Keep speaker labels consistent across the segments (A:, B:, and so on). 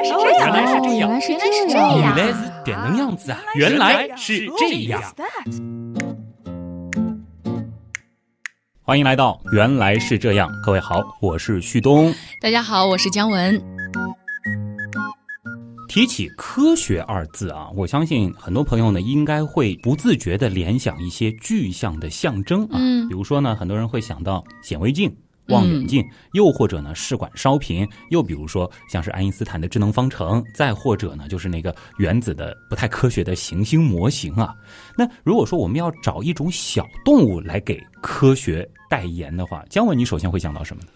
A: 来是这样，
B: 原来是这样，
A: 原来是这
B: 样，
A: 原
B: 来是这样子啊，原来是这样。欢迎来到《原来是这样》，各位好，我是旭东。
A: 大家好，我是姜文。
B: 提起科学二字啊，我相信很多朋友呢应该会不自觉的联想一些具象的象征啊，
A: 嗯
B: 比如说呢，很多人会想到显微镜。望远镜，又或者呢试管烧瓶，又比如说像是爱因斯坦的智能方程，再或者呢就是那个原子的不太科学的行星模型啊。那如果说我们要找一种小动物来给科学代言的话，姜文，你首先会想到什么呢？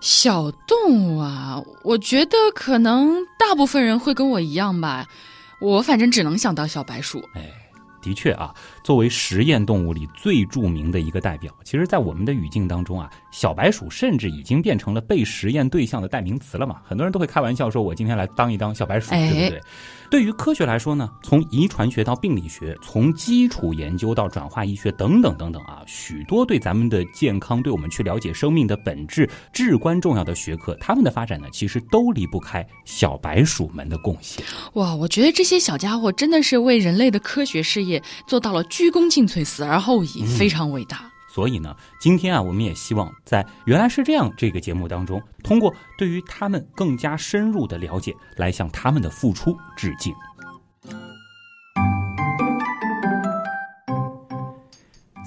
A: 小动物啊，我觉得可能大部分人会跟我一样吧。我反正只能想到小白鼠。
B: 哎，的确啊，作为实验动物里最著名的一个代表，其实，在我们的语境当中啊，小白鼠甚至已经变成了被实验对象的代名词了嘛。很多人都会开玩笑说：“我今天来当一当小白鼠，
A: 哎
B: 对不对？”对于科学来说呢，从遗传学到病理学，从基础研究到转化医学等等等等啊，许多对咱们的健康、对我们去了解生命的本质至关重要的学科，它们的发展呢，其实都离不开小白鼠们的贡献。
A: 哇，我觉得这些小家伙真的是为人类的科学事业做到了鞠躬尽瘁，死而后已，非常伟大。
B: 所以呢，今天啊，我们也希望在《原来是这样》这个节目当中，通过对于他们更加深入的了解，来向他们的付出致敬。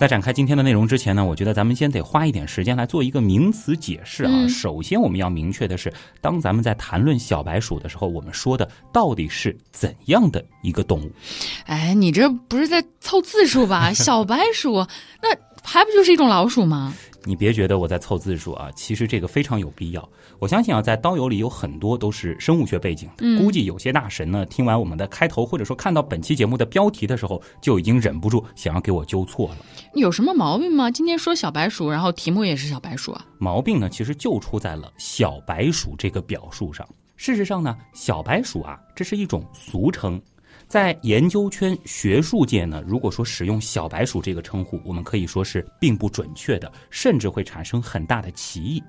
B: 在展开今天的内容之前呢，我觉得咱们先得花一点时间来做一个名词解释啊。
A: 嗯
B: 首先，我们要明确的是，当咱们在谈论小白鼠的时候，我们说的到底是怎样的一个动物？
A: 哎，你这不是在凑字数吧？小白鼠，那还不就是一种老鼠吗？
B: 你别觉得我在凑字数啊，其实这个非常有必要。我相信啊，在刀友里有很多都是生物学背景的，
A: 嗯
B: 估计有些大神呢，听完我们的开头，或者说看到本期节目的标题的时候，就已经忍不住想要给我纠错了。
A: 有什么毛病吗？今天说小白鼠，然后题目也是小白鼠啊。
B: 毛病呢，其实就出在了“小白鼠”这个表述上。事实上呢，小白鼠啊，这是一种俗称。在研究圈、学术界呢，如果说使用“小白鼠”这个称呼，我们可以说是并不准确的，甚至会产生很大的歧义。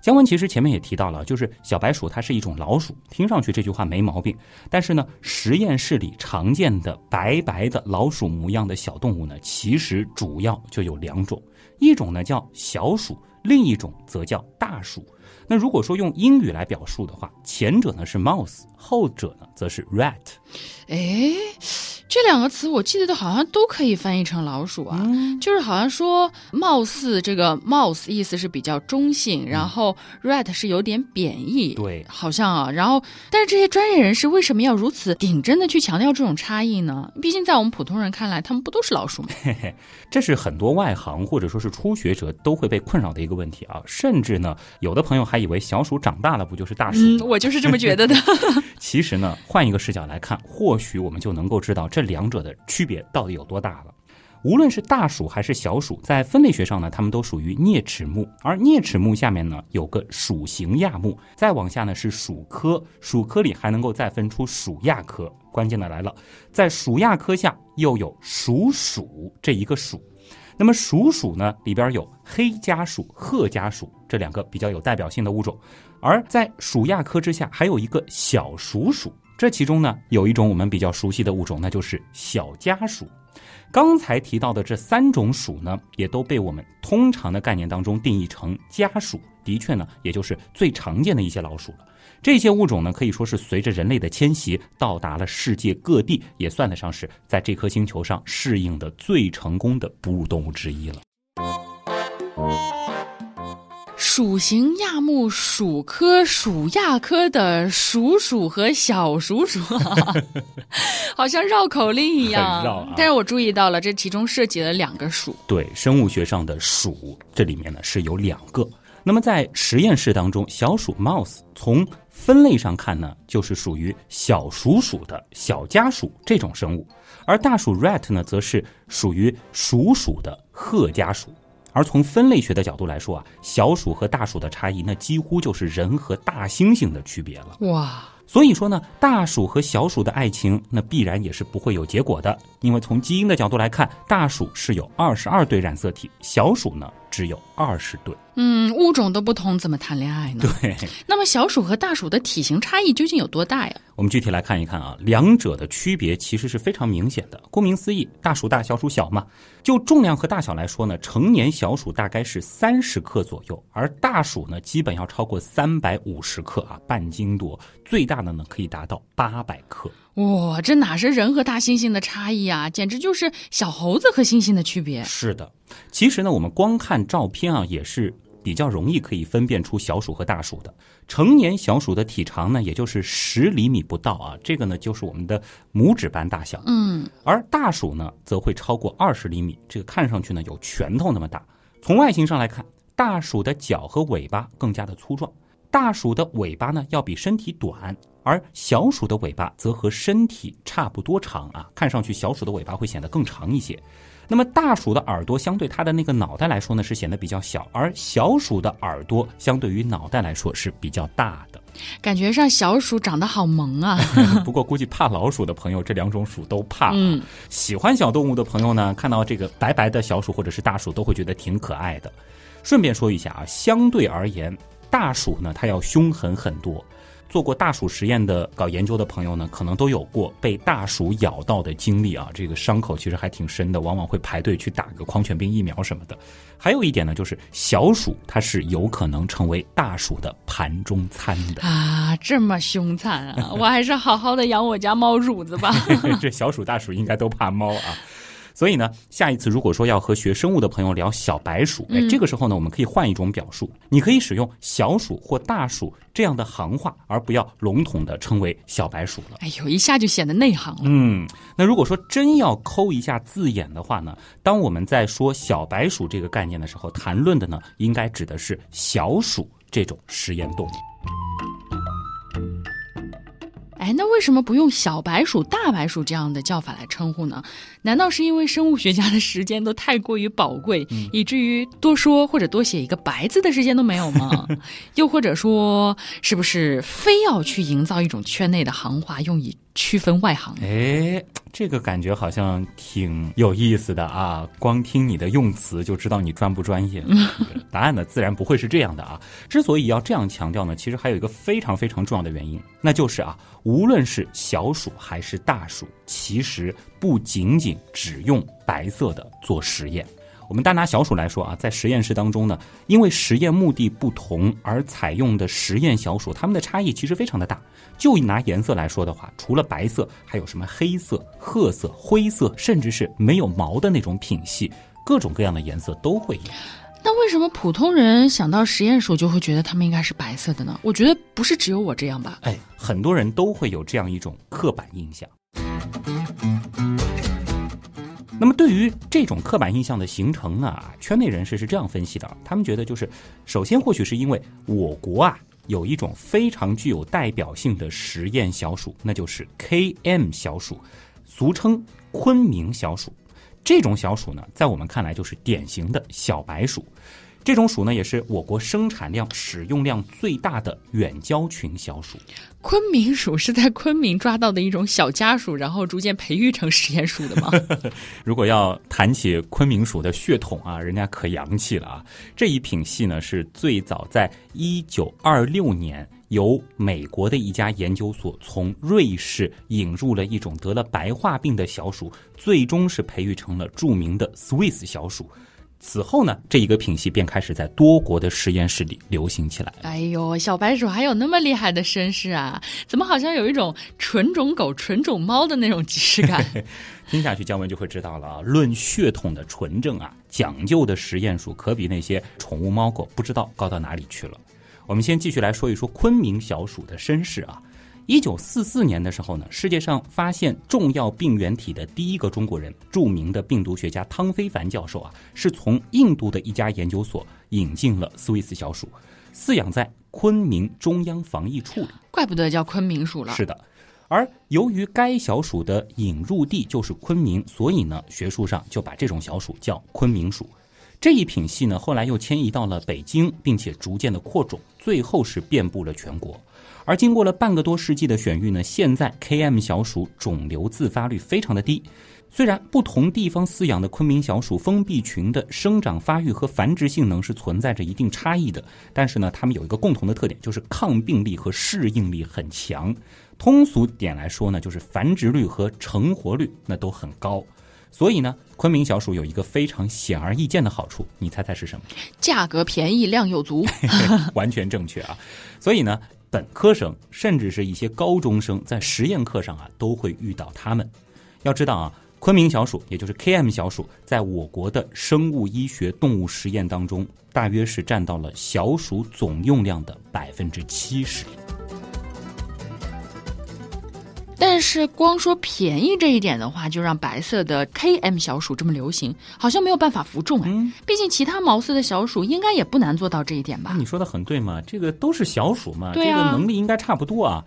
B: 姜文其实前面也提到了，就是小白鼠它是一种老鼠，听上去这句话没毛病。但是呢，实验室里常见的白白的老鼠模样的小动物呢，其实主要就有两种，一种呢叫小鼠，另一种则叫大鼠。那如果说用英语来表述的话，前者呢是 mouse，后者呢则是 rat。
A: 哎，这两个词我记得好像都可以翻译成老鼠啊，
B: 嗯
A: 就是好像说貌似这个 mouse 意思是比较中性，然后 rat 是有点贬义，
B: 对
A: 好像啊，然后但是这些专业人士为什么要如此顶真的去强调这种差异呢？毕竟在我们普通人看来，他们不都是老鼠吗？
B: 嘿嘿，这是很多外行或者说是初学者都会被困扰的一个问题啊。甚至呢，有的朋友还以为小鼠长大了不就是大鼠
A: 嗯，我就是这么觉得的。
B: 其实呢，换一个视角来看，或许我们就能够知道这两者的区别到底有多大了。无论是大鼠还是小鼠，在分类学上呢，它们都属于啮齿目，而啮齿目下面呢有个鼠形亚目，再往下呢是鼠科，鼠科里还能够再分出鼠亚科。关键的来了，在鼠亚科下又有鼠鼠这一个属。那么鼠鼠呢，里边有黑家鼠、褐家鼠这两个比较有代表性的物种，而在鼠亚科之下还有一个小鼠鼠。这其中呢，有一种我们比较熟悉的物种，那就是小家鼠。刚才提到的这三种鼠呢，也都被我们通常的概念当中定义成家鼠，的确呢，也就是最常见的一些老鼠了。这些物种呢，可以说是随着人类的迁徙到达了世界各地，也算得上是在这颗星球上适应的最成功的哺乳动物之一了。
A: 属形亚目鼠科鼠亚科的鼠鼠和小鼠鼠，好像绕口令一样。
B: 绕啊
A: 但是我注意到了，这其中涉及了两个鼠。
B: 对，生物学上的鼠，这里面呢是有两个。那么在实验室当中，小鼠 mouse 从分类上看呢，就是属于小鼠鼠的小家鼠这种生物，而大鼠 rat 呢，则是属于鼠鼠的褐家鼠。而从分类学的角度来说啊，小鼠和大鼠的差异，那几乎就是人和大猩猩的区别了。
A: 哇，
B: 所以说呢，大鼠和小鼠的爱情，那必然也是不会有结果的，因为从基因的角度来看，大鼠是有二十二对染色体，小鼠呢只有二十对。
A: 嗯，物种都不同，怎么谈恋爱呢？
B: 对，
A: 那么小鼠和大鼠的体型差异究竟有多大呀？
B: 我们具体来看一看啊，两者的区别其实是非常明显的。顾名思义，大鼠大，小鼠小嘛。就重量和大小来说呢，成年小鼠大概是三十克左右，而大鼠呢，基本要超过三百五十克啊，半斤多。最大的呢，可以达到八百克。
A: 哇，这哪是人和大猩猩的差异啊，简直就是小猴子和猩猩的区别。
B: 是的，其实呢，我们光看照片啊，也是。比较容易可以分辨出小鼠和大鼠的成年小鼠的体长呢，也就是十厘米不到啊，这个呢就是我们的拇指般大小。
A: 嗯，
B: 而大鼠呢则会超过二十厘米，这个看上去呢有拳头那么大。从外形上来看，大鼠的脚和尾巴更加的粗壮，大鼠的尾巴呢要比身体短，而小鼠的尾巴则和身体差不多长啊，看上去小鼠的尾巴会显得更长一些。那么大鼠的耳朵相对它的那个脑袋来说呢，是显得比较小，而小鼠的耳朵相对于脑袋来说是比较大的。
A: 感觉上小鼠长得好萌啊！
B: 不过估计怕老鼠的朋友，这两种鼠都怕。
A: 嗯，
B: 喜欢小动物的朋友呢，看到这个白白的小鼠或者是大鼠，都会觉得挺可爱的。顺便说一下啊，相对而言，大鼠呢它要凶狠很多。做过大鼠实验的搞研究的朋友呢，可能都有过被大鼠咬到的经历啊。这个伤口其实还挺深的，往往会排队去打个狂犬病疫苗什么的。还有一点呢，就是小鼠它是有可能成为大鼠的盘中餐的
A: 啊。这么凶残啊！我还是好好的养我家猫主子吧。
B: 这小鼠大鼠应该都怕猫啊。所以呢，下一次如果说要和学生物的朋友聊小白鼠，哎，这个时候呢，我们可以换一种表述，你可以使用小鼠或大鼠这样的行话，而不要笼统的称为小白鼠了。
A: 哎呦，一下就显得内行了。
B: 嗯，那如果说真要抠一下字眼的话呢，当我们在说小白鼠这个概念的时候，谈论的呢，应该指的是小鼠这种实验动物。
A: 哎，那为什么不用小白鼠、大白鼠这样的叫法来称呼呢？难道是因为生物学家的时间都太过于宝贵，以至于多说或者多写一个“白”字的时间都没有吗？又或者说，是不是非要去营造一种圈内的行话，用以区分外行？
B: 哎，这个感觉好像挺有意思的啊！光听你的用词就知道你专不专业。答案呢，自然不会是这样的啊！之所以要这样强调呢，其实还有一个非常非常重要的原因，那就是啊，无论是小鼠还是大鼠，其实不仅仅只用白色的做实验。我们单拿小鼠来说啊，在实验室当中呢，因为实验目的不同而采用的实验小鼠，它们的差异其实非常的大。就拿颜色来说的话，除了白色，还有什么黑色、褐色、灰色，甚至是没有毛的那种品系，各种各样的颜色都会有。
A: 那为什么普通人想到实验鼠就会觉得它们应该是白色的呢？我觉得不是只有我这样吧？
B: 哎，很多人都会有这样一种刻板印象。那么，对于这种刻板印象的形成呢，圈内人士是这样分析的：他们觉得，就是首先，或许是因为我国啊有一种非常具有代表性的实验小鼠，那就是 K M 小鼠，俗称昆明小鼠。这种小鼠呢，在我们看来就是典型的小白鼠。这种鼠呢，也是我国生产量、使用量最大的远交群小鼠。
A: 昆明鼠是在昆明抓到的一种小家鼠，然后逐渐培育成实验鼠的吗？
B: 如果要谈起昆明鼠的血统啊，人家可洋气了啊！这一品系呢，是最早在一九二六年由美国的一家研究所从瑞士引入了一种得了白化病的小鼠，最终是培育成了著名的 Swiss 小鼠。此后呢，这一个品系便开始在多国的实验室里流行起来。
A: 哎呦，小白鼠还有那么厉害的身世啊？怎么好像有一种纯种狗、纯种猫的那种即视感？
B: 听下去，姜文就会知道了啊。论血统的纯正啊，讲究的实验鼠可比那些宠物猫狗不知道高到哪里去了。我们先继续来说一说昆明小鼠的身世啊。一九四四年的时候呢，世界上发现重要病原体的第一个中国人，著名的病毒学家汤非凡教授啊，是从印度的一家研究所引进了斯威斯小鼠，饲养在昆明中央防疫处里。
A: 怪不得叫昆明鼠了。
B: 是的，而由于该小鼠的引入地就是昆明，所以呢，学术上就把这种小鼠叫昆明鼠。这一品系呢，后来又迁移到了北京，并且逐渐的扩种，最后是遍布了全国。而经过了半个多世纪的选育呢，现在 KM 小鼠肿瘤自发率非常的低。虽然不同地方饲养的昆明小鼠封闭群的生长发育和繁殖性能是存在着一定差异的，但是呢，它们有一个共同的特点，就是抗病力和适应力很强。通俗点来说呢，就是繁殖率和成活率那都很高。所以呢，昆明小鼠有一个非常显而易见的好处，你猜猜是什么？
A: 价格便宜，量又足。
B: 完全正确啊！所以呢，本科生甚至是一些高中生在实验课上啊，都会遇到他们。要知道啊。昆明小鼠，也就是 KM 小鼠，在我国的生物医学动物实验当中，大约是占到了小鼠总用量的百分之七十。
A: 但是，光说便宜这一点的话，就让白色的 KM 小鼠这么流行，好像没有办法服众哎。毕竟，其他毛色的小鼠应该也不难做到这一点吧？
B: 你说的很对嘛，这个都是小鼠嘛，这个能力应该差不多啊。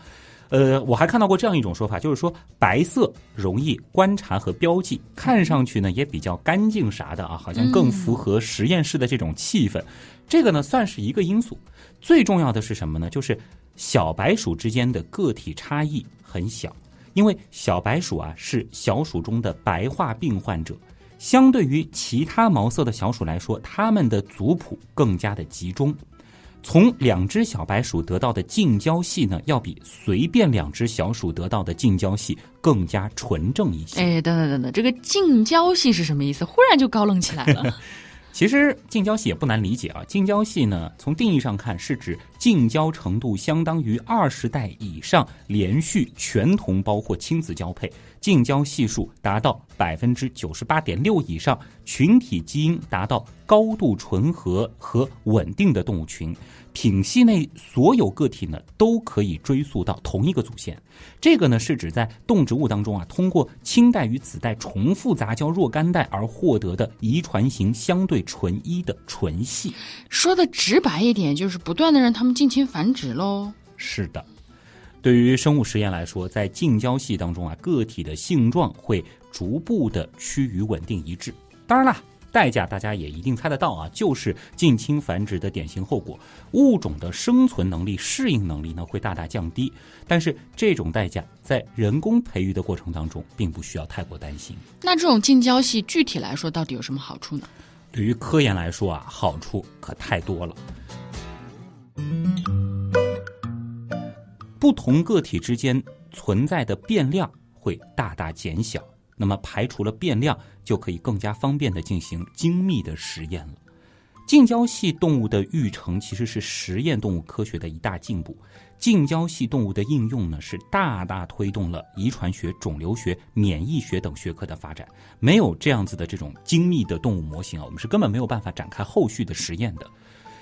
B: 呃，我还看到过这样一种说法，就是说白色容易观察和标记，看上去呢也比较干净啥的啊，好像更符合实验室的这种气氛。这个呢算是一个因素。最重要的是什么呢？就是小白鼠之间的个体差异很小，因为小白鼠啊是小鼠中的白化病患者，相对于其他毛色的小鼠来说，它们的族谱更加的集中。从两只小白鼠得到的近交系呢，要比随便两只小鼠得到的近交系更加纯正一些。
A: 哎，等等等等，这个近交系是什么意思？忽然就高冷起来了。
B: 其实近交系也不难理解啊，近交系呢，从定义上看是指近交程度相当于二十代以上连续全同胞或亲子交配。近交系数达到百分之九十八点六以上，群体基因达到高度纯合和稳定的动物群，品系内所有个体呢都可以追溯到同一个祖先。这个呢是指在动植物当中啊，通过亲代与子代重复杂交若干代而获得的遗传型相对纯一的纯系。
A: 说的直白一点，就是不断的让他们近亲繁殖喽。
B: 是的。对于生物实验来说，在近交系当中啊，个体的性状会逐步的趋于稳定一致。当然了，代价大家也一定猜得到啊，就是近亲繁殖的典型后果，物种的生存能力、适应能力呢会大大降低。但是这种代价在人工培育的过程当中，并不需要太过担心。
A: 那这种近交系具体来说，到底有什么好处呢？
B: 对于科研来说啊，好处可太多了。不同个体之间存在的变量会大大减小，那么排除了变量，就可以更加方便的进行精密的实验了。近交系动物的育成其实是实验动物科学的一大进步。近交系动物的应用呢，是大大推动了遗传学、肿瘤学、免疫学等学科的发展。没有这样子的这种精密的动物模型啊，我们是根本没有办法展开后续的实验的。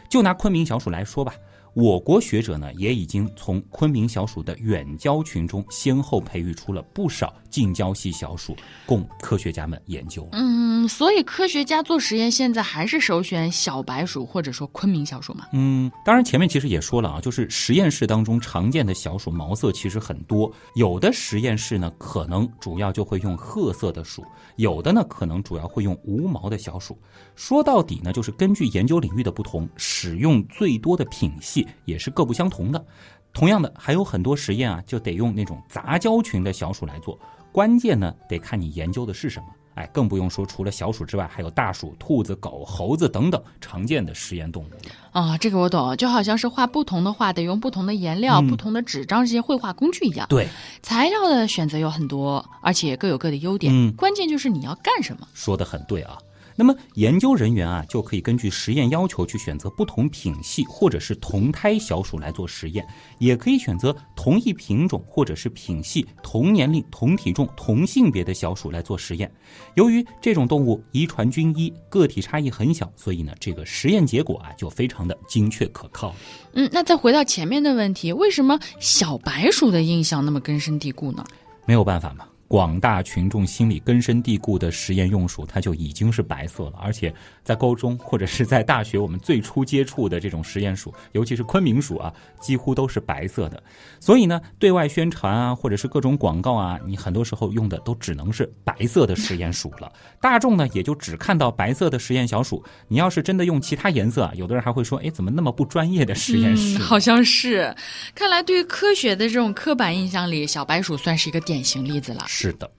B: 就拿昆明小鼠来说吧。我国学者呢，也已经从昆明小鼠的远郊群中先后培育出了不少近郊系小鼠，供科学家们研究。
A: 嗯，所以科学家做实验现在还是首选小白鼠或者说昆明小鼠嘛？
B: 嗯，当然前面其实也说了啊，就是实验室当中常见的小鼠毛色其实很多，有的实验室呢可能主要就会用褐色的鼠，有的呢可能主要会用无毛的小鼠。说到底呢，就是根据研究领域的不同，使用最多的品系。也是各不相同的，同样的还有很多实验啊，就得用那种杂交群的小鼠来做。关键呢，得看你研究的是什么。哎，更不用说除了小鼠之外，还有大鼠、兔子、狗、猴子等等常见的实验动物
A: 啊。这个我懂，就好像是画不同的画，得用不同的颜料、不同的纸张这些绘画工具一样。
B: 对，
A: 材料的选择有很多，而且各有各的优点。嗯，关键就是你要干什么。
B: 说的很对啊。那么研究人员啊，就可以根据实验要求去选择不同品系或者是同胎小鼠来做实验，也可以选择同一品种或者是品系、同年龄、同体重、同性别的小鼠来做实验。由于这种动物遗传均一，个体差异很小，所以呢，这个实验结果啊就非常的精确可靠。
A: 嗯，那再回到前面的问题，为什么小白鼠的印象那么根深蒂固呢？
B: 没有办法嘛。广大群众心里根深蒂固的实验用鼠，它就已经是白色了。而且在高中或者是在大学，我们最初接触的这种实验鼠，尤其是昆明鼠啊，几乎都是白色的。所以呢，对外宣传啊，或者是各种广告啊，你很多时候用的都只能是白色的实验鼠了。大众呢，也就只看到白色的实验小鼠。你要是真的用其他颜色，有的人还会说：“哎，怎么那么不专业的实验室？”
A: 好像是。看来对于科学的这种刻板印象里，小白鼠算是一个典型例子了。
B: 是的。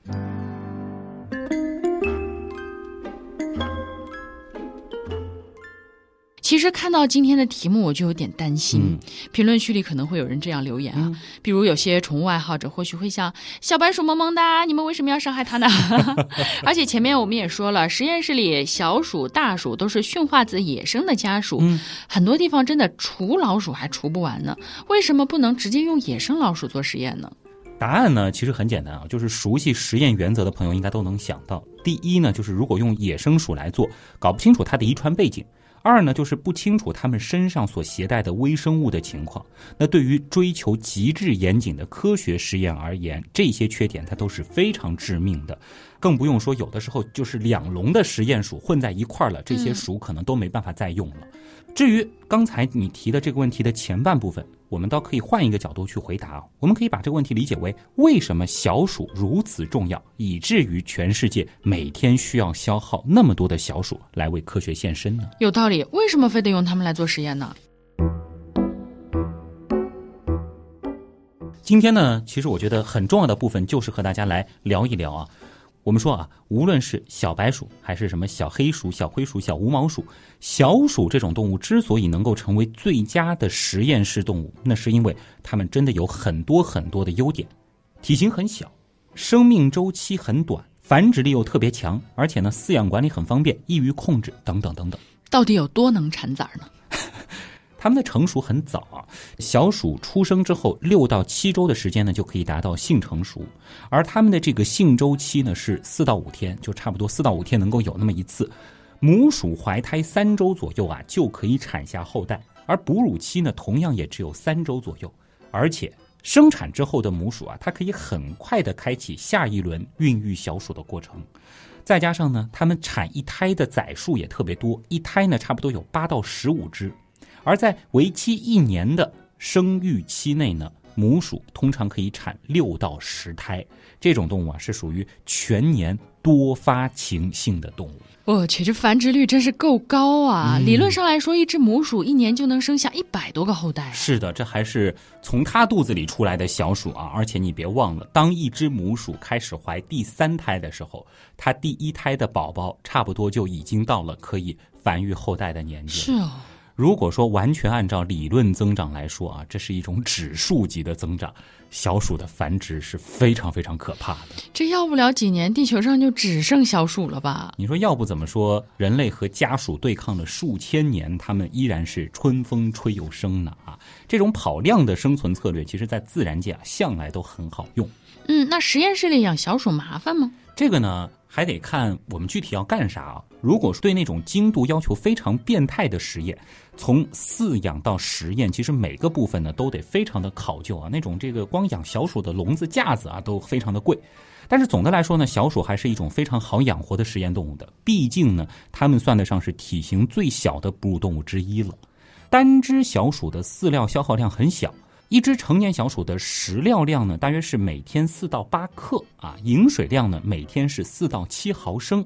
A: 其实看到今天的题目，我就有点担心。评论区里可能会有人这样留言啊，比如有些宠物爱好者或许会想：小白鼠萌萌哒，你们为什么要伤害它呢？而且前面我们也说了，实验室里小鼠、大鼠都是驯化自野生的家属，很多地方真的除老鼠还除不完呢。为什么不能直接用野生老鼠做实验呢？
B: 答案呢，其实很简单啊，就是熟悉实验原则的朋友应该都能想到。第一呢，就是如果用野生鼠来做，搞不清楚它的遗传背景。二呢，就是不清楚它们身上所携带的微生物的情况。那对于追求极致严谨的科学实验而言，这些缺点它都是非常致命的。更不用说有的时候就是两笼的实验鼠混在一块儿了，这些鼠可能都没办法再用了。至于刚才你提的这个问题的前半部分，我们倒可以换一个角度去回答啊。我们可以把这个问题理解为：为什么小鼠如此重要，以至于全世界每天需要消耗那么多的小鼠来为科学献身呢？
A: 有道理，为什么非得用它们来做实验呢？
B: 今天呢，其实我觉得很重要的部分就是和大家来聊一聊啊。我们说啊，无论是小白鼠还是什么小黑鼠、小灰鼠、小无毛鼠，小鼠这种动物之所以能够成为最佳的实验室动物，那是因为它们真的有很多很多的优点：体型很小，生命周期很短，繁殖力又特别强，而且呢，饲养管理很方便，易于控制，等等等等。
A: 到底有多能产崽呢？
B: 它们的成熟很早啊，小鼠出生之后六到七周的时间呢，就可以达到性成熟，而它们的这个性周期呢是四到五天，就差不多四到五天能够有那么一次。母鼠怀胎三周左右啊，就可以产下后代，而哺乳期呢同样也只有三周左右，而且生产之后的母鼠啊，它可以很快的开启下一轮孕育小鼠的过程，再加上呢，它们产一胎的崽数也特别多，一胎呢差不多有八到十五只。而在为期一年的生育期内呢，母鼠通常可以产六到十胎。这种动物啊，是属于全年多发情性的动物。
A: 我去，这繁殖率真是够高啊！理论上来说，一只母鼠一年就能生下一百多个后代。
B: 是的，这还是从它肚子里出来的小鼠啊！而且你别忘了，当一只母鼠开始怀第三胎的时候，它第一胎的宝宝差不多就已经到了可以繁育后代的年纪。
A: 是哦。
B: 如果说完全按照理论增长来说啊，这是一种指数级的增长，小鼠的繁殖是非常非常可怕的。
A: 这要不了几年，地球上就只剩小鼠了吧？
B: 你说要不怎么说人类和家鼠对抗了数千年，它们依然是春风吹又生呢？啊，这种跑量的生存策略，其实在自然界啊向来都很好用。
A: 嗯，那实验室里养小鼠麻烦吗？
B: 这个呢？还得看我们具体要干啥啊？如果对那种精度要求非常变态的实验，从饲养到实验，其实每个部分呢都得非常的考究啊。那种这个光养小鼠的笼子架子啊都非常的贵。但是总的来说呢，小鼠还是一种非常好养活的实验动物的。毕竟呢，它们算得上是体型最小的哺乳动物之一了。单只小鼠的饲料消耗量很小。一只成年小鼠的食料量呢，大约是每天四到八克啊，饮水量呢每天是四到七毫升。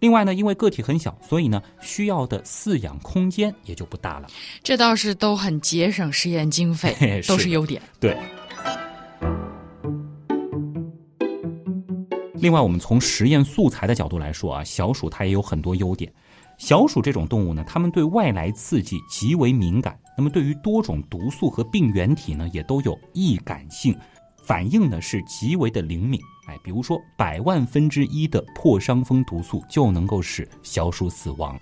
B: 另外呢，因为个体很小，所以呢需要的饲养空间也就不大了。
A: 这倒是都很节省实验经费，都是优点。
B: 对。另外，我们从实验素材的角度来说啊，小鼠它也有很多优点。小鼠这种动物呢，它们对外来刺激极为敏感，那么对于多种毒素和病原体呢，也都有易感性，反应呢是极为的灵敏。哎，比如说百万分之一的破伤风毒素就能够使小鼠死亡，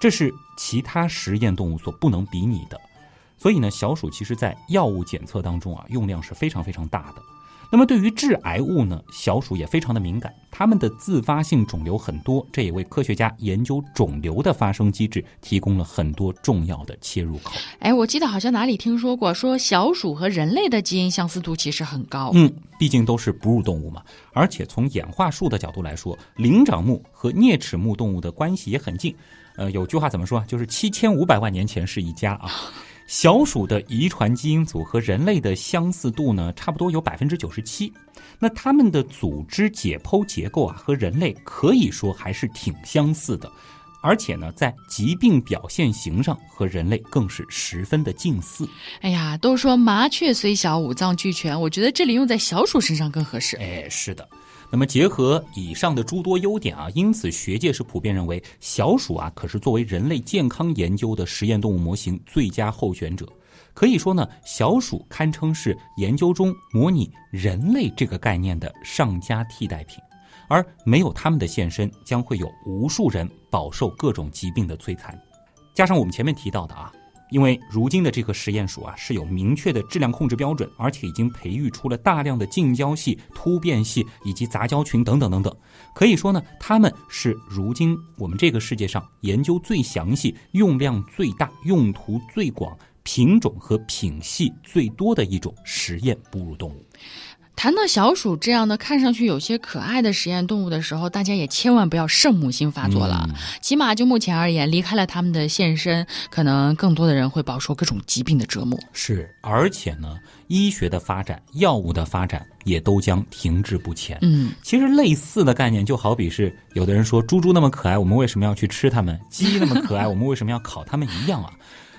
B: 这是其他实验动物所不能比拟的。所以呢，小鼠其实在药物检测当中啊，用量是非常非常大的。那么对于致癌物呢，小鼠也非常的敏感，它们的自发性肿瘤很多，这也为科学家研究肿瘤的发生机制提供了很多重要的切入口。
A: 哎，我记得好像哪里听说过，说小鼠和人类的基因相似度其实很高。
B: 嗯，毕竟都是哺乳动物嘛，而且从演化树的角度来说，灵长目和啮齿目动物的关系也很近。呃，有句话怎么说？就是七千五百万年前是一家啊。小鼠的遗传基因组和人类的相似度呢，差不多有百分之九十七。那它们的组织解剖结构啊，和人类可以说还是挺相似的，而且呢，在疾病表现型上和人类更是十分的近似。
A: 哎呀，都说麻雀虽小，五脏俱全，我觉得这里用在小鼠身上更合适。
B: 哎，是的。那么结合以上的诸多优点啊，因此学界是普遍认为小鼠啊可是作为人类健康研究的实验动物模型最佳候选者。可以说呢，小鼠堪称是研究中模拟人类这个概念的上佳替代品，而没有它们的现身，将会有无数人饱受各种疾病的摧残。加上我们前面提到的啊。因为如今的这个实验鼠啊是有明确的质量控制标准，而且已经培育出了大量的近交系、突变系以及杂交群等等等等，可以说呢，它们是如今我们这个世界上研究最详细、用量最大、用途最广、品种和品系最多的一种实验哺乳动物。
A: 谈到小鼠这样的看上去有些可爱的实验动物的时候，大家也千万不要圣母心发作了。起码就目前而言，离开了他们的现身，可能更多的人会饱受各种疾病的折磨。
B: 是，而且呢，医学的发展、药物的发展也都将停滞不前。
A: 嗯，
B: 其实类似的概念就好比是有的人说猪猪那么可爱，我们为什么要去吃它们？鸡那么可爱，我们为什么要烤它们一样啊？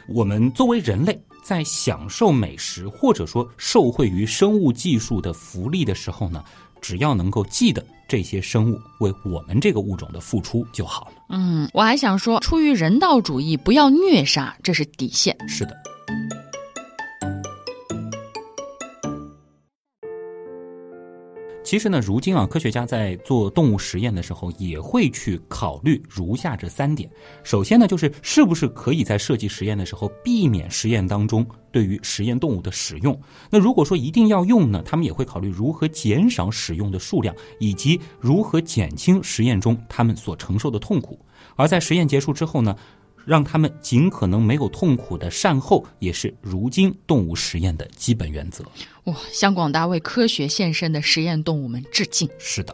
B: 我们作为人类。在享受美食或者说受惠于生物技术的福利的时候呢，只要能够记得这些生物为我们这个物种的付出就好了。
A: 嗯，我还想说，出于人道主义，不要虐杀，这是底线。
B: 是的。其实呢，如今啊，科学家在做动物实验的时候，也会去考虑如下这三点。首先呢，就是是不是可以在设计实验的时候避免实验当中对于实验动物的使用。那如果说一定要用呢，他们也会考虑如何减少使用的数量，以及如何减轻实验中他们所承受的痛苦。而在实验结束之后呢？让他们尽可能没有痛苦的善后，也是如今动物实验的基本原则。
A: 哇，向广大为科学献身的实验动物们致敬！
B: 是的，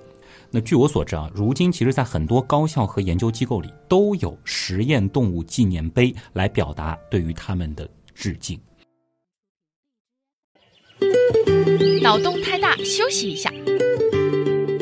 B: 那据我所知啊，如今其实，在很多高校和研究机构里，都有实验动物纪念碑来表达对于他们的致敬。
A: 脑洞太大，休息一下。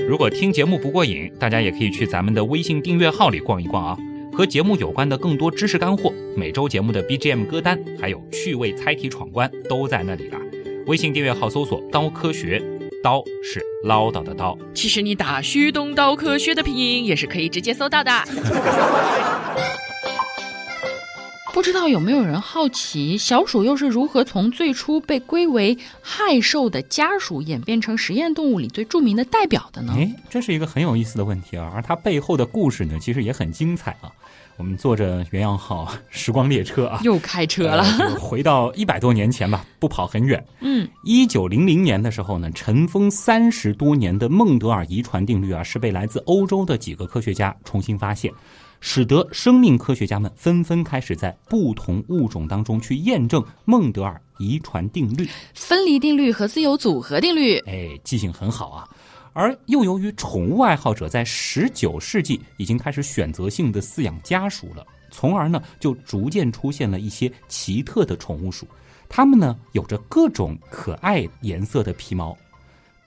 B: 如果听节目不过瘾，大家也可以去咱们的微信订阅号里逛一逛啊。和节目有关的更多知识干货，每周节目的 BGM 歌单，还有趣味猜题闯关，都在那里了。微信订阅号搜索“刀科学”，刀是唠叨的刀。
A: 其实你打“旭东刀科学”的拼音也是可以直接搜到的。不知道有没有人好奇，小鼠又是如何从最初被归为害兽的家属，演变成实验动物里最著名的代表的呢？
B: 哎，这是一个很有意思的问题啊！而它背后的故事呢，其实也很精彩啊。我们坐着原样号时光列车啊，
A: 又开车了，
B: 回到一百多年前吧，不跑很远。
A: 嗯，
B: 一九零零年的时候呢，尘封三十多年的孟德尔遗传定律啊，是被来自欧洲的几个科学家重新发现。使得生命科学家们纷纷开始在不同物种当中去验证孟德尔遗传定律、
A: 分离定律和自由组合定律。
B: 哎，记性很好啊！而又由于宠物爱好者在十九世纪已经开始选择性的饲养家鼠了，从而呢就逐渐出现了一些奇特的宠物鼠，它们呢有着各种可爱颜色的皮毛。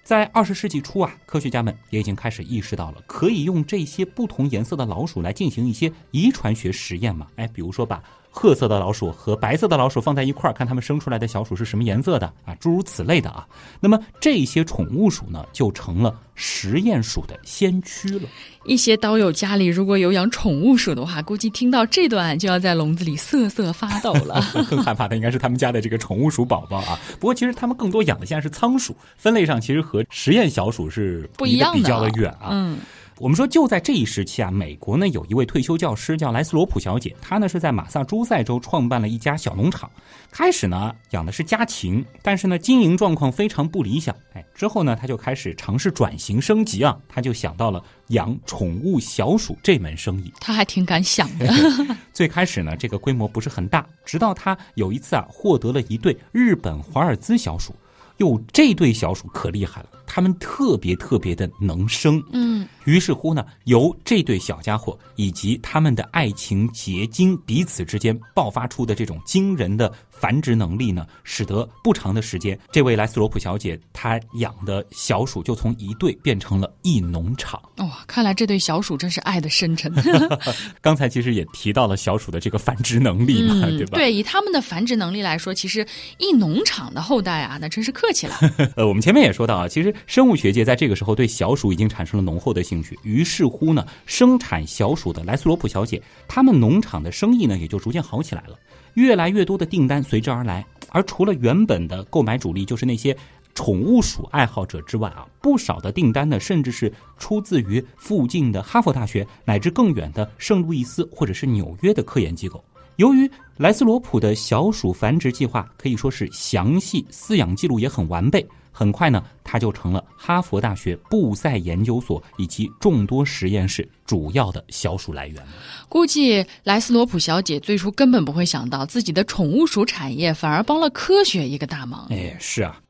B: 在二十世纪初啊，科学家们也已经开始意识到了，可以用这些不同颜色的老鼠来进行一些遗传学实验嘛？哎，比如说吧。褐色的老鼠和白色的老鼠放在一块儿，看它们生出来的小鼠是什么颜色的啊？诸如此类的啊。那么这些宠物鼠呢，就成了实验鼠的先驱了。
A: 一些刀友家里如果有养宠物鼠的话，估计听到这段就要在笼子里瑟瑟发抖了。
B: 更害怕的应该是他们家的这个宠物鼠宝宝啊。不过其实他们更多养的现在是仓鼠，分类上其实和实验小鼠是
A: 不一样
B: 的，比较的远啊。
A: 嗯。
B: 我们说，就在这一时期啊，美国呢有一位退休教师叫莱斯罗普小姐，她呢是在马萨诸塞州创办了一家小农场。开始呢养的是家禽，但是呢经营状况非常不理想。哎，之后呢她就开始尝试转型升级啊，她就想到了养宠物小鼠这门生意。
A: 她还挺敢想的。
B: 最开始呢这个规模不是很大，直到她有一次啊获得了一对日本华尔兹小鼠。哟，这对小鼠可厉害了，它们特别特别的能生。
A: 嗯，
B: 于是乎呢，由这对小家伙以及他们的爱情结晶彼此之间爆发出的这种惊人的。繁殖能力呢，使得不长的时间，这位莱斯罗普小姐她养的小鼠就从一对变成了一农场。
A: 哇，看来这对小鼠真是爱的深沉。
B: 刚才其实也提到了小鼠的这个繁殖能力嘛，对吧？
A: 对，以他们的繁殖能力来说，其实一农场的后代啊，那真是客气了。
B: 呃，我们前面也说到啊，其实生物学界在这个时候对小鼠已经产生了浓厚的兴趣，于是乎呢，生产小鼠的莱斯罗普小姐，他们农场的生意呢也就逐渐好起来了。越来越多的订单随之而来，而除了原本的购买主力，就是那些宠物鼠爱好者之外啊，不少的订单呢，甚至是出自于附近的哈佛大学乃至更远的圣路易斯或者是纽约的科研机构。由于莱斯罗普的小鼠繁殖计划可以说是详细，饲养记录也很完备。很快呢，它就成了哈佛大学布赛研究所以及众多实验室主要的小鼠来源。
A: 估计莱斯罗普小姐最初根本不会想到，自己的宠物鼠产业反而帮了科学一个大忙。
B: 哎，是啊。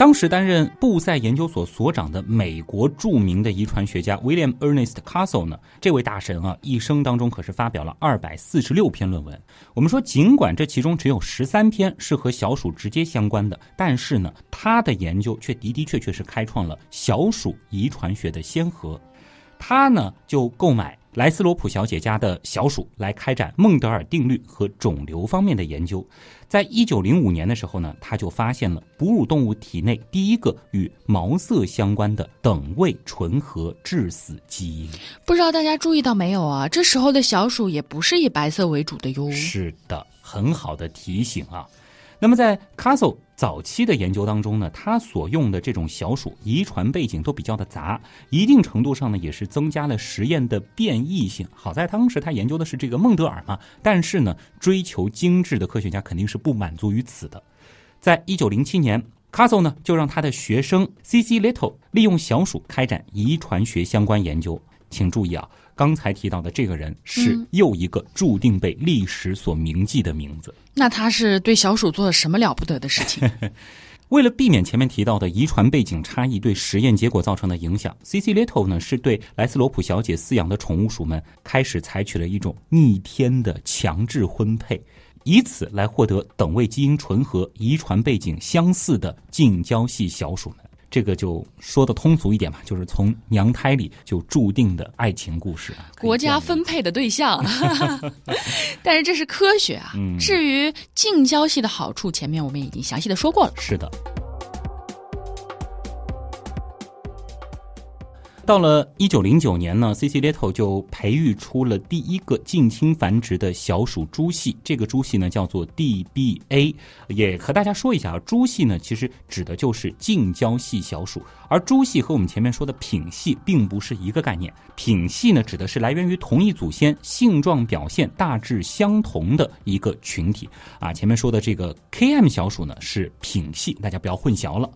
B: 当时担任布塞研究所所长的美国著名的遗传学家 William Ernest Castle 呢，这位大神啊，一生当中可是发表了二百四十六篇论文。我们说，尽管这其中只有十三篇是和小鼠直接相关的，但是呢，他的研究却的的确确是开创了小鼠遗传学的先河。他呢，就购买。莱斯罗普小姐家的小鼠来开展孟德尔定律和肿瘤方面的研究，在一九零五年的时候呢，他就发现了哺乳动物体内第一个与毛色相关的等位纯合致死基因。
A: 不知道大家注意到没有啊？这时候的小鼠也不是以白色为主的哟。
B: 是的，很好的提醒啊。那么在 Castle 早期的研究当中呢，他所用的这种小鼠遗传背景都比较的杂，一定程度上呢也是增加了实验的变异性。好在当时他研究的是这个孟德尔嘛，但是呢追求精致的科学家肯定是不满足于此的。在一九零七年，Castle 呢就让他的学生 C.C. Little 利用小鼠开展遗传学相关研究。请注意啊。刚才提到的这个人是又一个注定被历史所铭记的名字。
A: 那他是对小鼠做了什么了不得的事情？
B: 为了避免前面提到的遗传背景差异对实验结果造成的影响，C.C. Little 呢是对莱斯罗普小姐饲养的宠物鼠们开始采取了一种逆天的强制婚配，以此来获得等位基因纯合、遗传背景相似的近交系小鼠们。这个就说的通俗一点吧，就是从娘胎里就注定的爱情故事啊，
A: 国家分配的对象。但是这是科学啊，至于近交系的好处，前面我们已经详细的说过了。
B: 是的。到了一九零九年呢，C.C. Little 就培育出了第一个近亲繁殖的小鼠猪系，这个猪系呢叫做 D.B.A。也和大家说一下啊，猪系呢其实指的就是近交系小鼠，而猪系和我们前面说的品系并不是一个概念。品系呢指的是来源于同一祖先、性状表现大致相同的一个群体啊。前面说的这个 K.M 小鼠呢是品系，大家不要混淆了。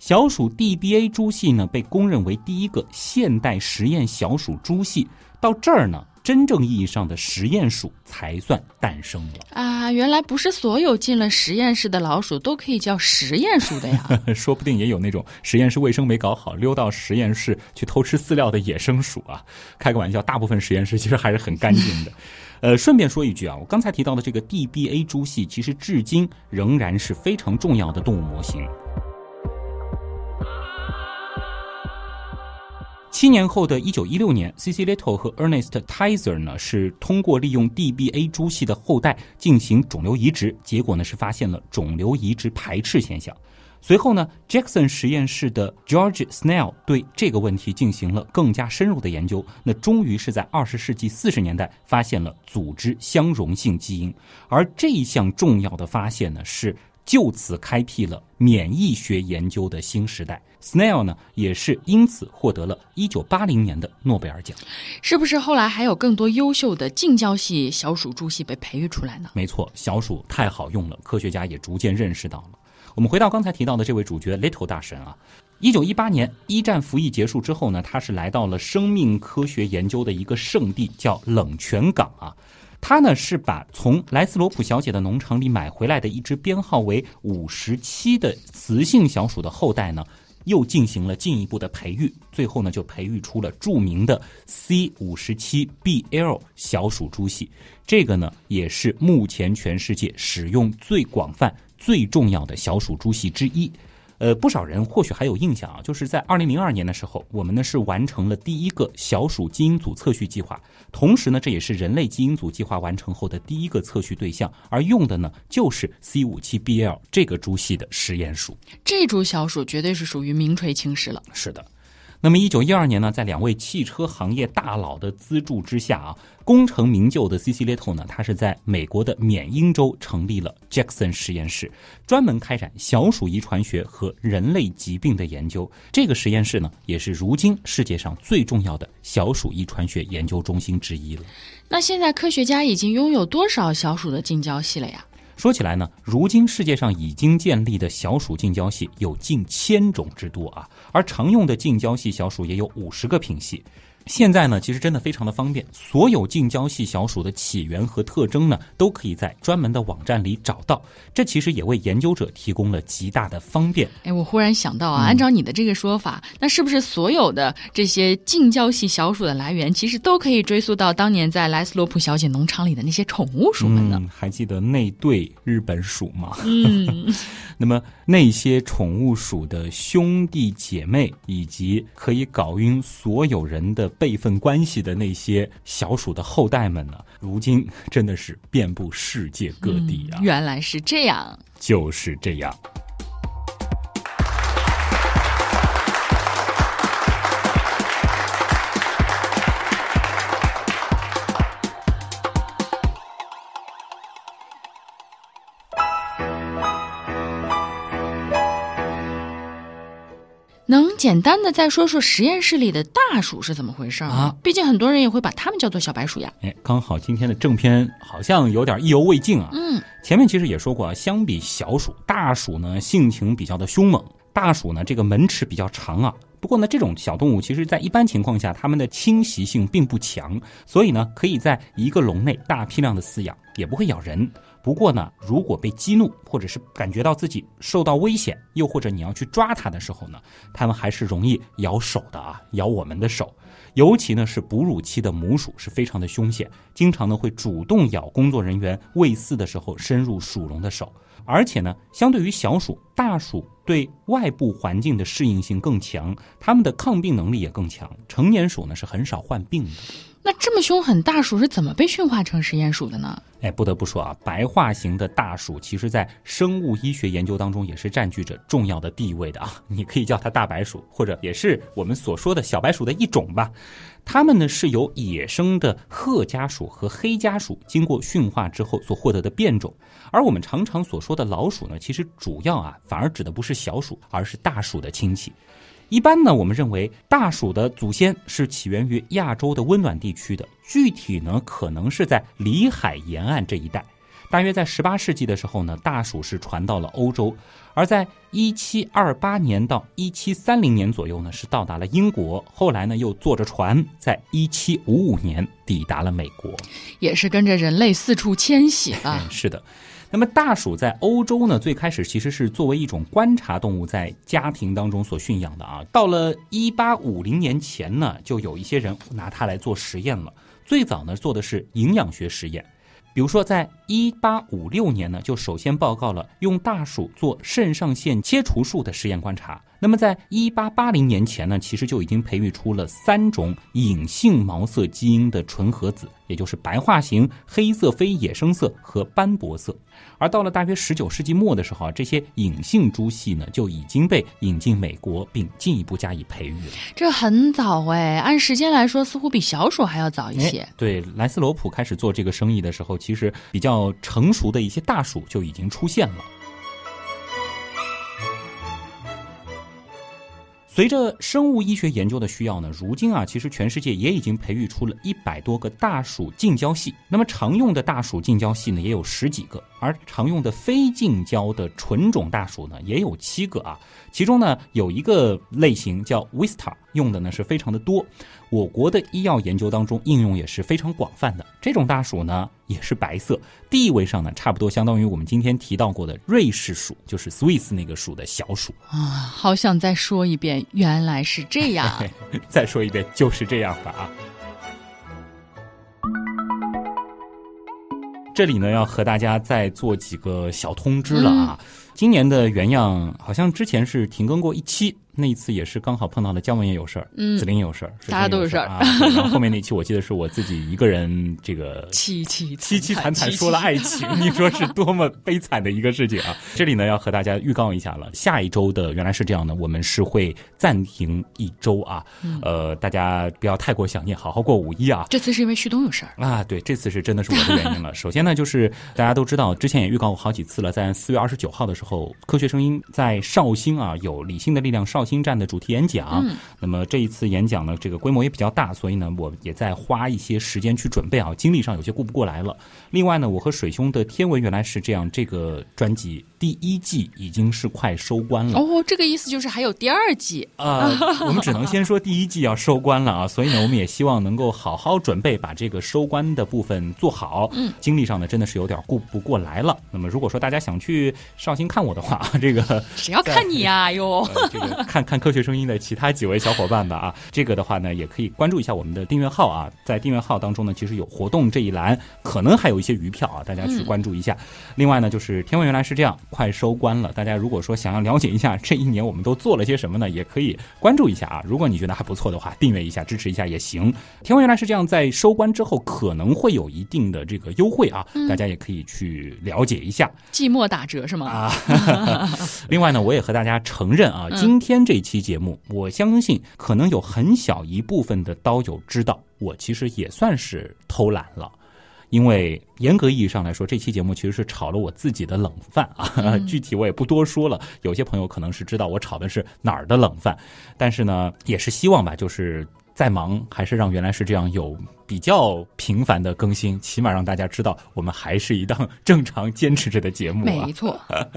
B: 小鼠 DBA 猪系呢，被公认为第一个现代实验小鼠猪系。到这儿呢，真正意义上的实验鼠才算诞生了
A: 啊！原来不是所有进了实验室的老鼠都可以叫实验鼠的呀。
B: 说不定也有那种实验室卫生没搞好，溜到实验室去偷吃饲料的野生鼠啊！开个玩笑，大部分实验室其实还是很干净的。呃，顺便说一句啊，我刚才提到的这个 DBA 猪系，其实至今仍然是非常重要的动物模型。七年后的一九一六年，C.C. Little 和 Ernest Tizer 呢是通过利用 D.B.A. 猪系的后代进行肿瘤移植，结果呢是发现了肿瘤移植排斥现象。随后呢，Jackson 实验室的 George Snell 对这个问题进行了更加深入的研究，那终于是在二十世纪四十年代发现了组织相容性基因，而这一项重要的发现呢是就此开辟了免疫学研究的新时代。Snell 呢，也是因此获得了一九八零年的诺贝尔奖。
A: 是不是后来还有更多优秀的近郊系小鼠株系被培育出来呢？
B: 没错，小鼠太好用了，科学家也逐渐认识到了。我们回到刚才提到的这位主角 Little 大神啊，一九一八年一战服役结束之后呢，他是来到了生命科学研究的一个圣地，叫冷泉港啊。他呢是把从莱斯罗普小姐的农场里买回来的一只编号为五十七的雌性小鼠的后代呢。又进行了进一步的培育，最后呢就培育出了著名的 C 五十七 BL 小鼠株系，这个呢也是目前全世界使用最广泛、最重要的小鼠株系之一。呃，不少人或许还有印象啊，就是在二零零二年的时候，我们呢是完成了第一个小鼠基因组测序计划，同时呢，这也是人类基因组计划完成后的第一个测序对象，而用的呢就是 C 五七 BL 这个株系的实验鼠。
A: 这株小鼠绝对是属于名垂青史了。
B: 是的。那么，一九一二年呢，在两位汽车行业大佬的资助之下啊，功成名就的 C C Little 呢，他是在美国的缅因州成立了 Jackson 实验室，专门开展小鼠遗传学和人类疾病的研究。这个实验室呢，也是如今世界上最重要的小鼠遗传学研究中心之一了。
A: 那现在科学家已经拥有多少小鼠的近交系了呀？
B: 说起来呢，如今世界上已经建立的小鼠近交系有近千种之多啊，而常用的近交系小鼠也有五十个品系。现在呢，其实真的非常的方便，所有近郊系小鼠的起源和特征呢，都可以在专门的网站里找到。这其实也为研究者提供了极大的方便。
A: 哎，我忽然想到啊，按照你的这个说法，那是不是所有的这些近郊系小鼠的来源，其实都可以追溯到当年在莱斯罗普小姐农场里的那些宠物鼠们呢？
B: 还记得那对日本鼠吗？
A: 嗯，
B: 那么那些宠物鼠的兄弟姐妹，以及可以搞晕所有人的。辈分关系的那些小鼠的后代们呢？如今真的是遍布世界各地啊！
A: 原来是这样，
B: 就是这样。
A: 能简单的再说说实验室里的大鼠是怎么回事
B: 啊？
A: 毕竟很多人也会把它们叫做小白鼠呀。
B: 哎，刚好今天的正片好像有点意犹未尽啊。
A: 嗯，
B: 前面其实也说过啊，相比小鼠，大鼠呢性情比较的凶猛，大鼠呢这个门齿比较长啊。不过呢，这种小动物其实在一般情况下，它们的侵袭性并不强，所以呢可以在一个笼内大批量的饲养，也不会咬人。不过呢，如果被激怒，或者是感觉到自己受到危险，又或者你要去抓它的时候呢，它们还是容易咬手的啊，咬我们的手。尤其呢是哺乳期的母鼠是非常的凶险，经常呢会主动咬工作人员喂饲的时候深入鼠笼的手。而且呢，相对于小鼠，大鼠对外部环境的适应性更强，它们的抗病能力也更强。成年鼠呢是很少患病的。
A: 那这么凶狠大鼠是怎么被驯化成实验鼠的呢？
B: 哎，不得不说啊，白化型的大鼠其实在生物医学研究当中也是占据着重要的地位的啊。你可以叫它大白鼠，或者也是我们所说的小白鼠的一种吧。它们呢是由野生的褐家鼠和黑家鼠经过驯化之后所获得的变种，而我们常常所说的老鼠呢，其实主要啊反而指的不是小鼠，而是大鼠的亲戚。一般呢，我们认为大鼠的祖先是起源于亚洲的温暖地区的，具体呢可能是在里海沿岸这一带。大约在十八世纪的时候呢，大鼠是传到了欧洲，而在一七二八年到一七三零年左右呢，是到达了英国，后来呢又坐着船，在一七五五年抵达了美国，
A: 也是跟着人类四处迁徙了。
B: 是的。那么大鼠在欧洲呢，最开始其实是作为一种观察动物在家庭当中所驯养的啊。到了一八五零年前呢，就有一些人拿它来做实验了。最早呢做的是营养学实验，比如说在一八五六年呢，就首先报告了用大鼠做肾上腺切除术的实验观察。那么在一八八零年前呢，其实就已经培育出了三种隐性毛色基因的纯合子，也就是白化型、黑色非野生色和斑驳色。而到了大约十九世纪末的时候啊，这些隐性猪系呢就已经被引进美国，并进一步加以培育了。
A: 这很早哎，按时间来说，似乎比小鼠还要早一些。
B: 对，莱斯罗普开始做这个生意的时候，其实比较成熟的一些大鼠就已经出现了。随着生物医学研究的需要呢，如今啊，其实全世界也已经培育出了一百多个大鼠近交系。那么常用的大鼠近交系呢，也有十几个，而常用的非近交的纯种大鼠呢，也有七个啊。其中呢，有一个类型叫 Vista，用的呢是非常的多。我国的医药研究当中应用也是非常广泛的。这种大鼠呢，也是白色，地位上呢，差不多相当于我们今天提到过的瑞士鼠，就是 Swiss 那个鼠的小鼠
A: 啊。好想再说一遍，原来是这样。
B: 再说一遍，就是这样吧啊。这里呢，要和大家再做几个小通知了啊。今年的原样好像之前是停更过一期。那一次也是刚好碰到了姜文也有事儿，嗯，子林也有事儿，
A: 大家都有
B: 事
A: 儿。
B: 然后后面那期我记得是我自己一个人，这个
A: 凄凄
B: 凄凄惨惨说了爱情，你说是多么悲惨的一个事情啊！这里呢要和大家预告一下了，下一周的原来是这样的，我们是会暂停一周啊，呃，大家不要太过想念，好好过五一啊。
A: 这次是因为旭东有事儿
B: 啊，对，这次是真的是我的原因了。首先呢，就是大家都知道，之前也预告过好几次了，在四月二十九号的时候，科学声音在绍兴啊有理性的力量绍兴站的主题演。讲，那么这一次演讲呢，这个规模也比较大，所以呢，我也在花一些时间去准备啊，精力上有些顾不过来了。另外呢，我和水兄的天文原来是这样，这个专辑第一季已经是快收官了。哦，
A: 这个意思就是还有第二季
B: 啊？我们只能先说第一季要收官了啊，所以呢，我们也希望能够好好准备，把这个收官的部分做好。嗯，精力上呢，真的是有点顾不过来了。那么如果说大家想去绍兴看我的话，这个
A: 谁要看你呀？哟，
B: 这个看看科学声音的。其他几位小伙伴吧啊，这个的话呢，也可以关注一下我们的订阅号啊，在订阅号当中呢，其实有活动这一栏，可能还有一些余票啊，大家去关注一下。另外呢，就是天文原来是这样，快收官了，大家如果说想要了解一下这一年我们都做了些什么呢，也可以关注一下啊。如果你觉得还不错的话，订阅一下支持一下也行。天文原来是这样，在收官之后可能会有一定的这个优惠啊，大家也可以去了解一下。
A: 季末打折是吗？
B: 啊，另外呢，我也和大家承认啊，今天这期节目。我相信，可能有很小一部分的刀友知道，我其实也算是偷懒了，因为严格意义上来说，这期节目其实是炒了我自己的冷饭啊。具体我也不多说了，有些朋友可能是知道我炒的是哪儿的冷饭，但是呢，也是希望吧，就是再忙还是让原来是这样有。比较频繁的更新，起码让大家知道我们还是一档正常坚持着的节目。
A: 没错。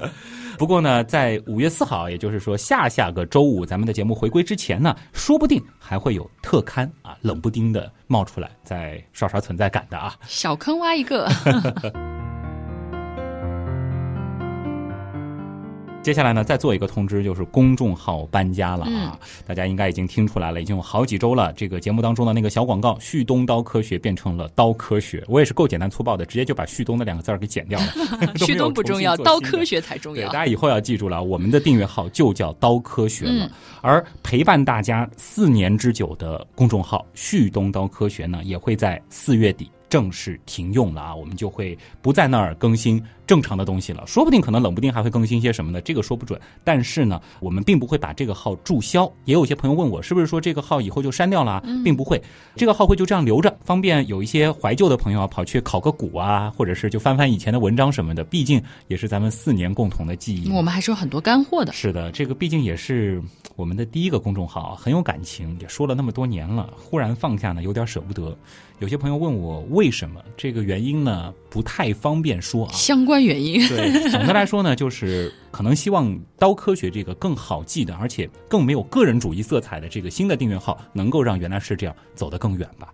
B: 不过呢，在五月四号，也就是说下下个周五，咱们的节目回归之前呢，说不定还会有特刊啊，冷不丁的冒出来，再刷刷存在感的啊。
A: 小坑挖一个。
B: 接下来呢，再做一个通知，就是公众号搬家了啊！大家应该已经听出来了，已经有好几周了。这个节目当中的那个小广告“旭东刀科学”变成了“刀科学”，我也是够简单粗暴的，直接就把“旭东”的两个字儿给剪掉了。
A: 旭东不重要，刀科学才重要。
B: 大家以后要记住了，我们的订阅号就叫“刀科学”了。而陪伴大家四年之久的公众号“旭东刀科学”呢，也会在四月底正式停用了啊！我们就会不在那儿更新。正常的东西了，说不定可能冷不丁还会更新些什么呢？这个说不准。但是呢，我们并不会把这个号注销。也有些朋友问我，是不是说这个号以后就删掉了？并不会，这个号会就这样留着，方便有一些怀旧的朋友啊，跑去考个古啊，或者是就翻翻以前的文章什么的。毕竟也是咱们四年共同的记忆。
A: 我们还是有很多干货的。
B: 是的，这个毕竟也是我们的第一个公众号，很有感情，也说了那么多年了，忽然放下呢，有点舍不得。有些朋友问我为什么，这个原因呢，不太方便说啊。
A: 相关。关原因
B: 对，总的来说呢，就是可能希望刀科学这个更好记的，而且更没有个人主义色彩的这个新的订阅号，能够让原来是这样走得更远吧。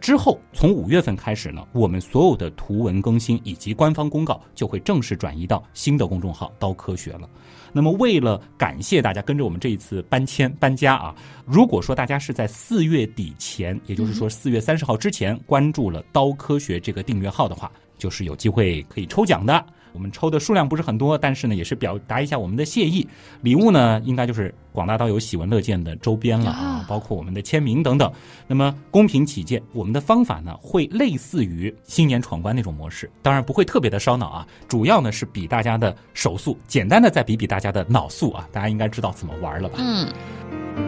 B: 之后从五月份开始呢，我们所有的图文更新以及官方公告就会正式转移到新的公众号刀科学了。那么为了感谢大家跟着我们这一次搬迁搬家啊，如果说大家是在四月底前，也就是说四月三十号之前关注了刀科学这个订阅号的话。就是有机会可以抽奖的，我们抽的数量不是很多，但是呢，也是表达一下我们的谢意。礼物呢，应该就是广大道友喜闻乐见的周边了啊，包括我们的签名等等。那么公平起见，我们的方法呢，会类似于新年闯关那种模式，当然不会特别的烧脑啊，主要呢是比大家的手速，简单的再比比大家的脑速啊，大家应该知道怎么玩了吧？
A: 嗯。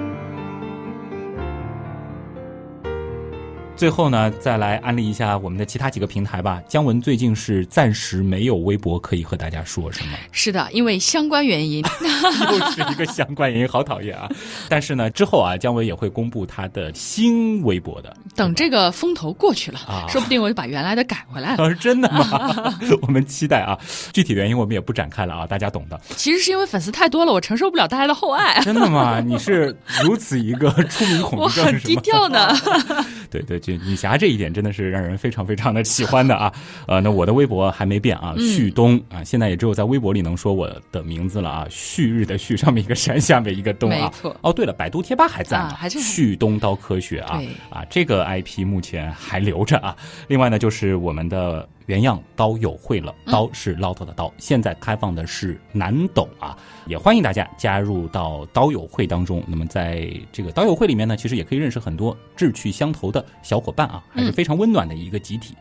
B: 最后呢，再来安利一下我们的其他几个平台吧。姜文最近是暂时没有微博可以和大家说，是吗？
A: 是的，因为相关原因。
B: 又是一个相关原因，好讨厌啊！但是呢，之后啊，姜文也会公布他的新微博的。
A: 等这个风头过去了，
B: 啊
A: 说不定我就把原来的改回来了。
B: 啊，是真的吗？我们期待啊！具体原因我们也不展开了啊，大家懂的。
A: 其实是因为粉丝太多了，我承受不了大家的厚爱。
B: 真的吗？你是如此一个出名恐
A: 我
B: 惧症
A: 很低？调呢。
B: 对对，这女侠这一点真的是让人非常非常的喜欢的啊。呃，那我的微博还没变啊，
A: 嗯
B: 旭东啊，现在也只有在微博里能说我的名字了啊。旭日的旭，上面一个山，下面一个东啊。
A: 没错
B: 哦，对了，百度贴吧还在呢，
A: 啊还是
B: 旭东刀科学啊啊，这个 IP 目前还留着啊。另外呢，就是我们的原样刀友会了，
A: 嗯
B: 刀是唠叨的刀，现在开放的是南斗啊，也欢迎大家加入到刀友会当中。那么在这个刀友会里面呢，其实也可以认识很多志趣相投的小伙伴啊，还是非常温暖的一个集体。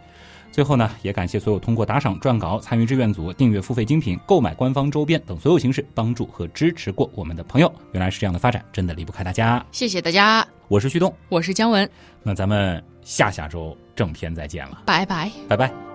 B: 最后呢，也感谢所有通过打赏、撰稿、参与志愿组、订阅付费精品、购买官方周边等所有形式帮助和支持过我们的朋友。原来是这样的发展，真的离不开大家。
A: 谢谢大家，
B: 我是旭东，
A: 我是姜文，
B: 那咱们下下周正片再见了，
A: 拜拜。
B: 拜拜。